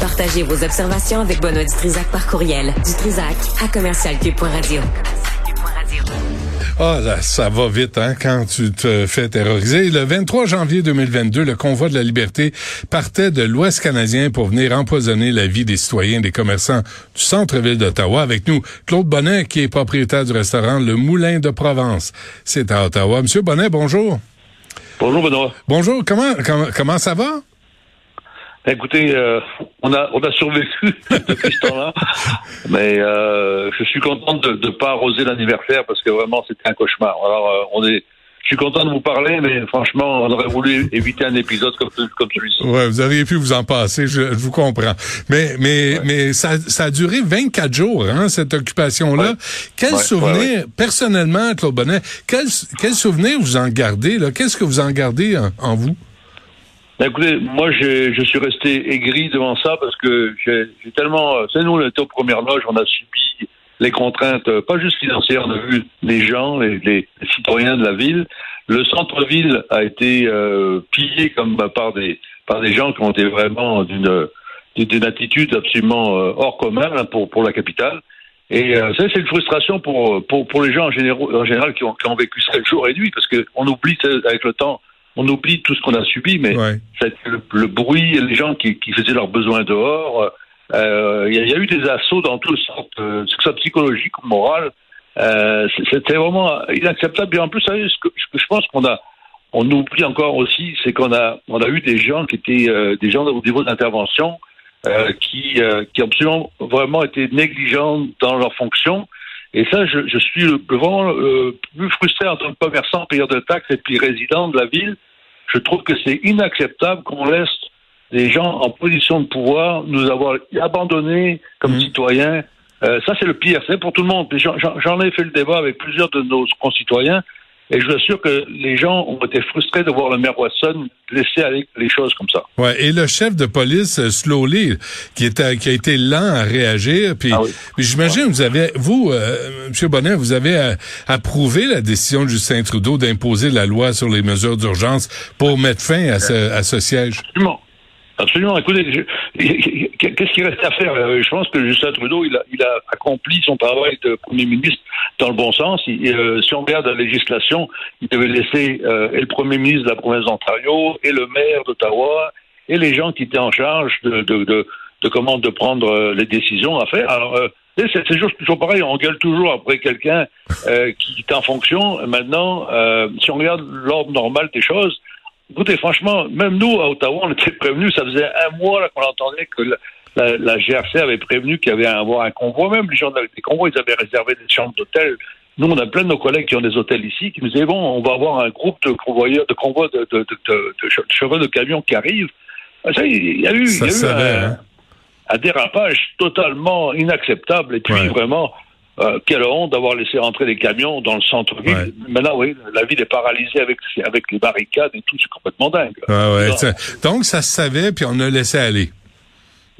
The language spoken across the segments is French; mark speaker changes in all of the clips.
Speaker 1: Partagez vos observations avec Benoît Dutrisac par courriel. Dutrisac à commercialcube.radio.
Speaker 2: Ah, là, ça va vite hein, quand tu te fais terroriser. Le 23 janvier 2022, le convoi de la liberté partait de l'Ouest canadien pour venir empoisonner la vie des citoyens, des commerçants du centre-ville d'Ottawa. Avec nous, Claude Bonnet, qui est propriétaire du restaurant Le Moulin de Provence. C'est à Ottawa. Monsieur Bonnet, bonjour.
Speaker 3: Bonjour, Benoît.
Speaker 2: Bonjour. Comment, comment, comment ça va?
Speaker 3: Écoutez, euh, on a on a survécu depuis ce temps-là, mais euh, je suis content de ne pas arroser l'anniversaire parce que vraiment c'était un cauchemar. Alors euh, on est je suis content de vous parler, mais franchement, on aurait voulu éviter un épisode comme, comme celui-ci.
Speaker 2: Ouais, vous auriez pu vous en passer, je, vous comprends. Mais mais mais ça, ça a duré 24 jours, hein, cette occupation-là. Quel souvenir, personnellement, Claude Bonnet, quel, quel souvenir vous en gardez là? Qu'est-ce que vous en gardez en vous?
Speaker 3: Écoutez, moi, je suis resté aigri devant ça parce que j'ai tellement. C'est nous, on était aux premières loges, on a subi les contraintes, euh, pas juste financières, on a vu les gens, les, citoyens de la ville. Le centre-ville a été euh, pillé comme par des par des gens qui ont été vraiment d'une d'une attitude absolument euh, hors commun hein, pour pour la capitale. Et ça, c'est une frustration pour, pour, pour les gens en, général, en général qui ont, qui ont vécu ça jour et nuit, parce qu'on oublie avec le temps on oublie tout ce qu'on a subi, mais le, bruit, les gens qui, faisaient leurs besoins dehors, euh, il y, a eu des assauts dans toutes sortes, euh, que ce soit psychologique ou moral. Euh, c'était vraiment inacceptable. Et en plus, ce que, je pense qu'on a, on oublie encore aussi, c'est qu'on a, on a eu des gens qui étaient des gens au niveau d'intervention qui, qui ont absolument vraiment été négligents dans leur fonction. Et ça, je, je suis vraiment plus frustré en tant que commerçant, payeur de taxes et puis résident de la ville je trouve que c'est inacceptable qu'on laisse des gens en position de pouvoir nous avoir abandonnés comme mmh. citoyens. Euh, ça, c'est le pire. C'est pour tout le monde. J'en ai fait le débat avec plusieurs de nos concitoyens. Et je vous assure que les gens ont été frustrés de voir le maire Watson laisser aller les choses comme ça.
Speaker 2: Ouais, et le chef de police, euh, Slowly, qui, était, qui a été lent à réagir, puis, ah j'imagine, vous avez, vous, euh, M. Bonnet, vous avez euh, approuvé la décision de Justin Trudeau d'imposer la loi sur les mesures d'urgence pour mettre fin à ce, à ce siège?
Speaker 3: Absolument. Absolument. Écoutez, qu'est-ce qu'il reste à faire? Je pense que Justin Trudeau, il a, accompli son travail de Premier ministre dans le bon sens. Euh, si on regarde la législation, il devait laisser euh, et le premier ministre de la province d'Ontario et le maire d'Ottawa et les gens qui étaient en charge de, comment de prendre euh, les décisions à faire. Alors, c'est toujours, pareil, on gueule toujours après quelqu'un qui est en fonction. Maintenant, si on regarde l'ordre normal des choses, écoutez, franchement, même nous, à Ottawa, on était prévenus, ça faisait un mois qu'on entendait que la, GRC avait prévenu qu'il y avait à avoir un convoi. Même les gens des convois, ils avaient réservé des chambres d'hôtel. Nous, on a plein de nos collègues qui ont des hôtels ici, qui nous disaient, bon, on va avoir un groupe de convoyeurs, de convois de, de, de, de camions qui arrivent. Ah, ça, il y a eu, hein. un, dérapage totalement inacceptable. Et puis, vraiment, euh, quelle honte d'avoir laissé rentrer des camions dans le centre-ville. Maintenant, oui, la ville est paralysée avec, avec les barricades et tout, c'est complètement dingue.
Speaker 2: donc, ça se savait, puis on a laissé aller.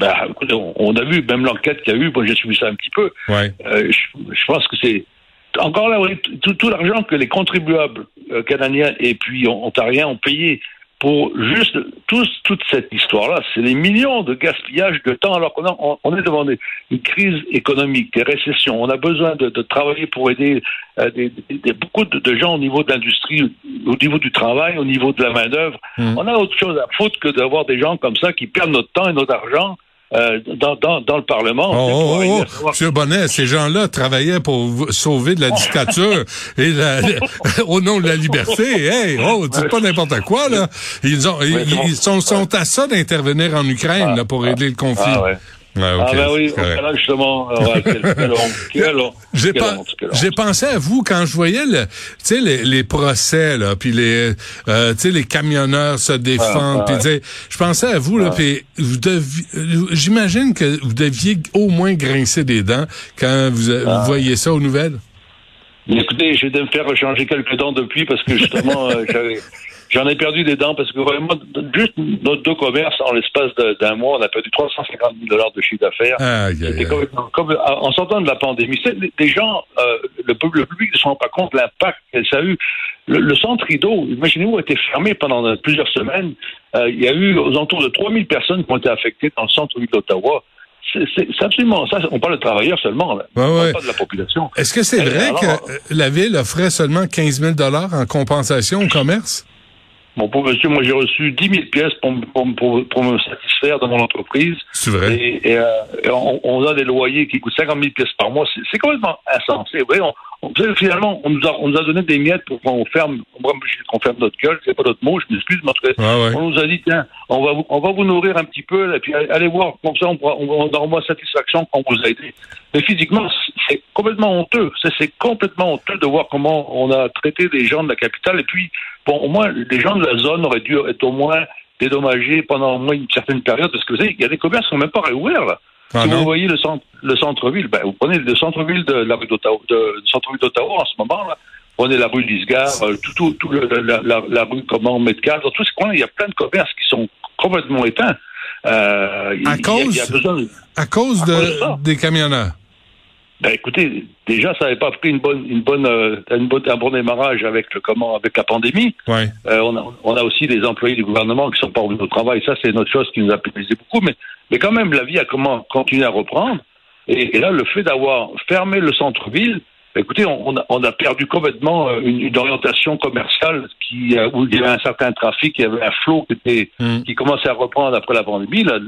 Speaker 3: Ben, on a vu, même l'enquête qu'il y a eu, moi j'ai suivi ça un petit peu.
Speaker 2: Ouais.
Speaker 3: Euh, je, pense que c'est encore là, tout, tout l'argent que les contribuables euh, canadiens et puis ontariens ont payé pour juste tous, toute cette histoire-là. C'est des millions de gaspillage de temps alors qu'on on est devant une crise économique, des récessions. On a besoin de, de travailler pour aider euh, des, des, beaucoup de, gens au niveau de l'industrie, au niveau du travail, au niveau de la main-d'œuvre. Mmh. On a autre chose à foutre que d'avoir des gens comme ça qui perdent notre temps et notre argent euh, dans, dans, dans, le Parlement.
Speaker 2: Oh, oh, oh. Monsieur Bonnet, ces gens-là travaillaient pour sauver de la dictature et au nom de la liberté. Hey, oh, dites pas n'importe quoi là. Ils ont, ils, sont, sont à ça d'intervenir en Ukraine là, pour aider le conflit.
Speaker 3: Ah, ouais. Ah ben oui, justement,
Speaker 2: J'ai pensé à vous quand je voyais le, les, les procès là, puis les, euh, les camionneurs se défendent, puis je pensais à vous là, puis vous j'imagine que vous deviez au moins grincer des dents quand vous, vous voyez ça aux nouvelles.
Speaker 3: Écoutez, j'ai de me faire changer quelques dents depuis parce que justement, euh, j'avais J'en ai perdu des dents parce que vraiment, juste notre deux commerces, en l'espace d'un mois, on a perdu 350 000 dollars de chiffre d'affaires. C'était comme, en sortant de la pandémie. Des gens, euh, le, le, public ne se rend pas compte de l'impact que ça a eu. Le, centre rideau, imaginez-vous, a été fermé pendant plusieurs semaines. il y a eu aux alentours de 3000 personnes qui ont été affectées dans le centre-ville d'Ottawa. C'est absolument ça. On parle de travailleurs seulement. Là.
Speaker 2: Ouais, ouais.
Speaker 3: pas de la population.
Speaker 2: Est-ce que c'est vrai alors, que la ville offrait seulement 15 000 en compensation au commerce?
Speaker 3: Mon pauvre monsieur, moi j'ai reçu 10 000 pièces pour, pour, pour, pour, me satisfaire dans mon entreprise.
Speaker 2: C'est vrai.
Speaker 3: Et, et, euh, on, on, a des loyers qui coûtent 50 000 pièces par mois. C'est complètement insensé. Vous voyez, on, on, finalement, on nous, a, on nous a donné des miettes pour qu'on ferme, qu'on ferme notre gueule. C'est pas notre mot, je m'excuse, mais en tout cas,
Speaker 2: Ah ouais.
Speaker 3: on nous a dit tiens, on va vous, on va vous nourrir un petit peu, et puis allez voir, comme ça on, pourra, on, on aura moins satisfaction quand on vous a aidé. Mais physiquement, c'est complètement honteux. C'est complètement honteux de voir comment on a traité des gens de la capitale. Et puis, bon, au moins, les gens de la zone auraient dû être au moins dédommagés pendant au moins une certaine période, parce que vous savez, il y a des commerces qui sont même pas réouverts là.
Speaker 2: Ah
Speaker 3: si
Speaker 2: non?
Speaker 3: vous voyez le centre, le centre-ville, ben, vous prenez le centre-ville de la rue d'Ottawa, centre-ville d'Ottawa en ce moment là. Prenez la rue Lisgar, euh, tout, tout, tout le, la, la, la, rue comment Metcalfe, dans tous ces coins, il y a plein de commerces qui sont complètement éteints. Euh,
Speaker 2: À
Speaker 3: il y a-
Speaker 2: cause-
Speaker 3: il y a besoin de-
Speaker 2: À cause
Speaker 3: À
Speaker 2: de,
Speaker 3: cause de
Speaker 2: des camionneurs.
Speaker 3: Ben écoutez, déjà ça n'avait pas pris une bonne, une bonne, euh, une bonne, un bon démarrage avec le comment, avec la pandémie.
Speaker 2: Ouais.
Speaker 3: Euh, on, a, on a aussi des employés du gouvernement qui sont pas revenus au travail. Ça, c'est une autre chose qui nous a pénalisé beaucoup. Mais, mais quand même, la vie a comment, continué à reprendre. Et, et là, le fait d'avoir fermé le centre-ville, ben, écoutez, on, on a, on a perdu complètement euh, une, une orientation commerciale qui, euh, où il y avait un certain trafic, il y avait un flot qui, était,
Speaker 2: Hmm.
Speaker 3: qui commençait à reprendre après la pandémie. Là,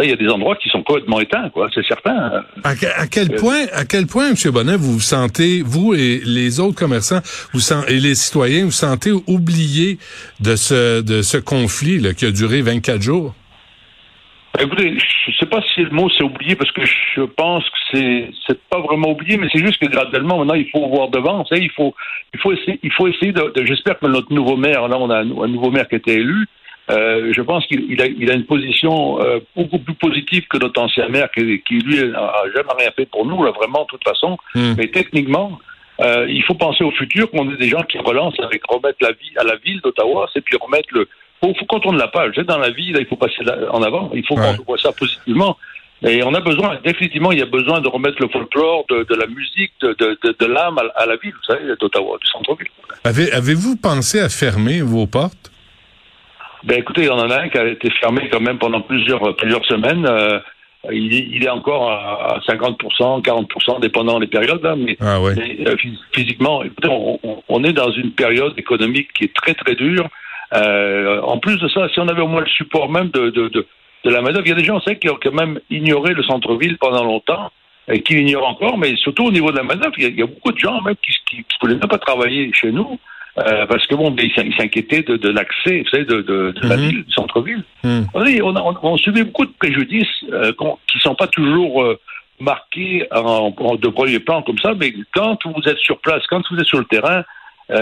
Speaker 3: là, il y a des endroits qui sont complètement éteints, quoi. C'est certain.
Speaker 2: À, que- à quel
Speaker 3: Euh,
Speaker 2: point, à quel point, M. Bonnet, vous vous sentez, vous et les autres commerçants, vous et les citoyens, vous sentez oubliés de ce, de ce conflit là, qui a duré 24 jours?
Speaker 3: Ben, Écoutez, je sais pas si le mot c'est oublié parce que je pense que c'est c'est pas vraiment oublié, mais c'est juste que graduellement maintenant il faut voir devant. Il faut il faut essayer il faut essayer de, de- j'espère que notre nouveau maire là on a un, un nouveau maire qui a été élu. Euh, je pense qu'il il a, il a une position euh, beaucoup plus positive que notre ancien maire qui, qui lui a jamais rien fait pour nous là vraiment de toute façon.
Speaker 2: Hmm.
Speaker 3: Mais techniquement, euh, il faut penser au futur qu'on ait des gens qui relancent avec remettre la vie à la ville d'Ottawa, c'est puis remettre le. Faut, faut qu'on tourne la page. Dans la vie, là, il faut passer la- en avant. Il faut
Speaker 2: Ouais.
Speaker 3: qu'on voit ça positivement. Et on a besoin, définitivement, il y a besoin de remettre le folklore, de, de la musique, de, de, de, de l'âme à, à la ville, vous savez, d'Ottawa, du centre-ville.
Speaker 2: Avez, avez-vous pensé à fermer vos portes?
Speaker 3: Ben écoutez, il y en a un qui a été fermé quand même pendant plusieurs plusieurs semaines. Euh, il, est, il est encore à, à 50%, 40%, dépendant des périodes, là, mais
Speaker 2: Ah ouais.
Speaker 3: Mais, euh, phys- physiquement, écoutez, on, est dans une période économique qui est très très dure. Euh, en plus de ça, si on avait au moins le support même de, de, de, de la main-d'œuvre, il y a des gens, on sait, qui ont quand même ignoré le centre-ville pendant longtemps et qui l'ignorent encore, mais surtout au niveau de la main-d'œuvre, il, y a- il y a beaucoup de gens même qui qui voulaient même pas travailler chez nous. Euh, parce que bon, ils s'in- ils s'inquiétaient de, de l'accès, vous savez, de, de, de la
Speaker 2: Mhm.
Speaker 3: ville, du centre-ville. Vous savez, on, a, on, on subit beaucoup de préjudices euh, qui sont pas toujours euh, marqués en, en- de premier plan comme ça, mais quand vous êtes sur place, quand vous êtes sur le terrain,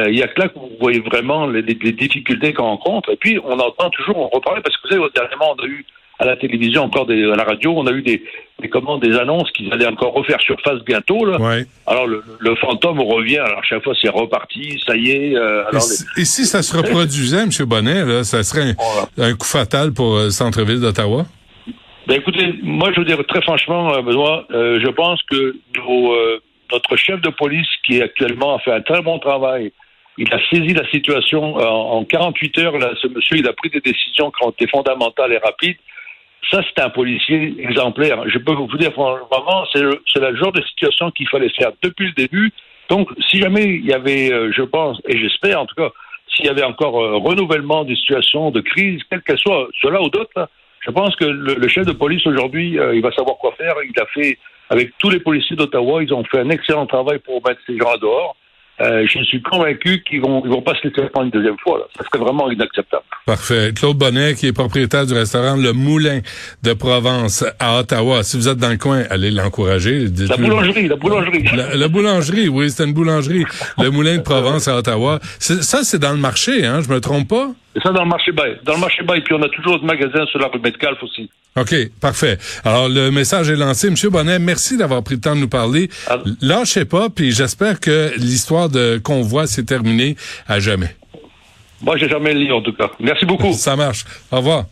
Speaker 3: il y a que là que vous voyez vraiment les, les- les difficultés qu'on rencontre. Et puis, on entend toujours, on reparle, parce que vous savez, dernièrement, on a eu à la télévision, encore des, à la radio, on a eu des, des, comment, des annonces qu'ils allaient encore refaire surface bientôt. Là.
Speaker 2: Ouais.
Speaker 3: Alors, le, le fantôme revient. Alors, chaque fois, c'est reparti, ça y est. euh,
Speaker 2: Et, si, et si ça se reproduisait, M. Bonnet, là, ça serait un,
Speaker 3: Voilà.
Speaker 2: un coup fatal pour euh, le centre-ville d'Ottawa?
Speaker 3: Ben écoutez, moi je veux dire très franchement, euh, Benoît, euh, je pense que nos, notre chef de police qui est actuellement a fait un très bon travail. Il a saisi la situation en 48 heures. Là, ce monsieur, il a pris des décisions qui ont été fondamentales et rapides. Ça, c'est un policier exemplaire. Je peux vous dire vraiment, c'est le, genre de situation qu'il fallait faire depuis le début. Donc, si jamais il y avait, euh, je pense, et j'espère en tout cas, s'il y avait encore euh, renouvellement des situations de crise, quelle qu'elle soit, cela ou d'autres, je pense que le, chef de police aujourd'hui, euh, il va savoir quoi faire. Il a fait, avec tous les policiers d'Ottawa, ils ont fait un excellent travail pour mettre ces gens dehors. Euh, je suis convaincu qu'ils vont, ils vont pas se laisser prendre une deuxième fois. Là. Ça serait vraiment inacceptable.
Speaker 2: Parfait. Claude Bonnet, qui est propriétaire du restaurant Le Moulin de Provence à Ottawa. Si vous êtes dans le coin, allez l'encourager.
Speaker 3: La boulangerie, la boulangerie.
Speaker 2: La, la boulangerie, oui, c'est une boulangerie. Le Moulin de Provence à Ottawa. Ça, c'est dans le marché, hein? Je me trompe pas?
Speaker 3: Et ça dans le marché bail. Dans le marché bail, puis on a toujours des magasins sur la rue Metcalfe aussi.
Speaker 2: OK, parfait. Alors, le message est lancé. Monsieur Bonnet, merci d'avoir pris le temps de nous parler.
Speaker 3: Ah.
Speaker 2: Lâchez pas, puis j'espère que l'histoire de convoi s'est terminée à jamais.
Speaker 3: Moi, j'ai jamais lu en tout cas. Merci beaucoup.
Speaker 2: Ça marche. Au revoir.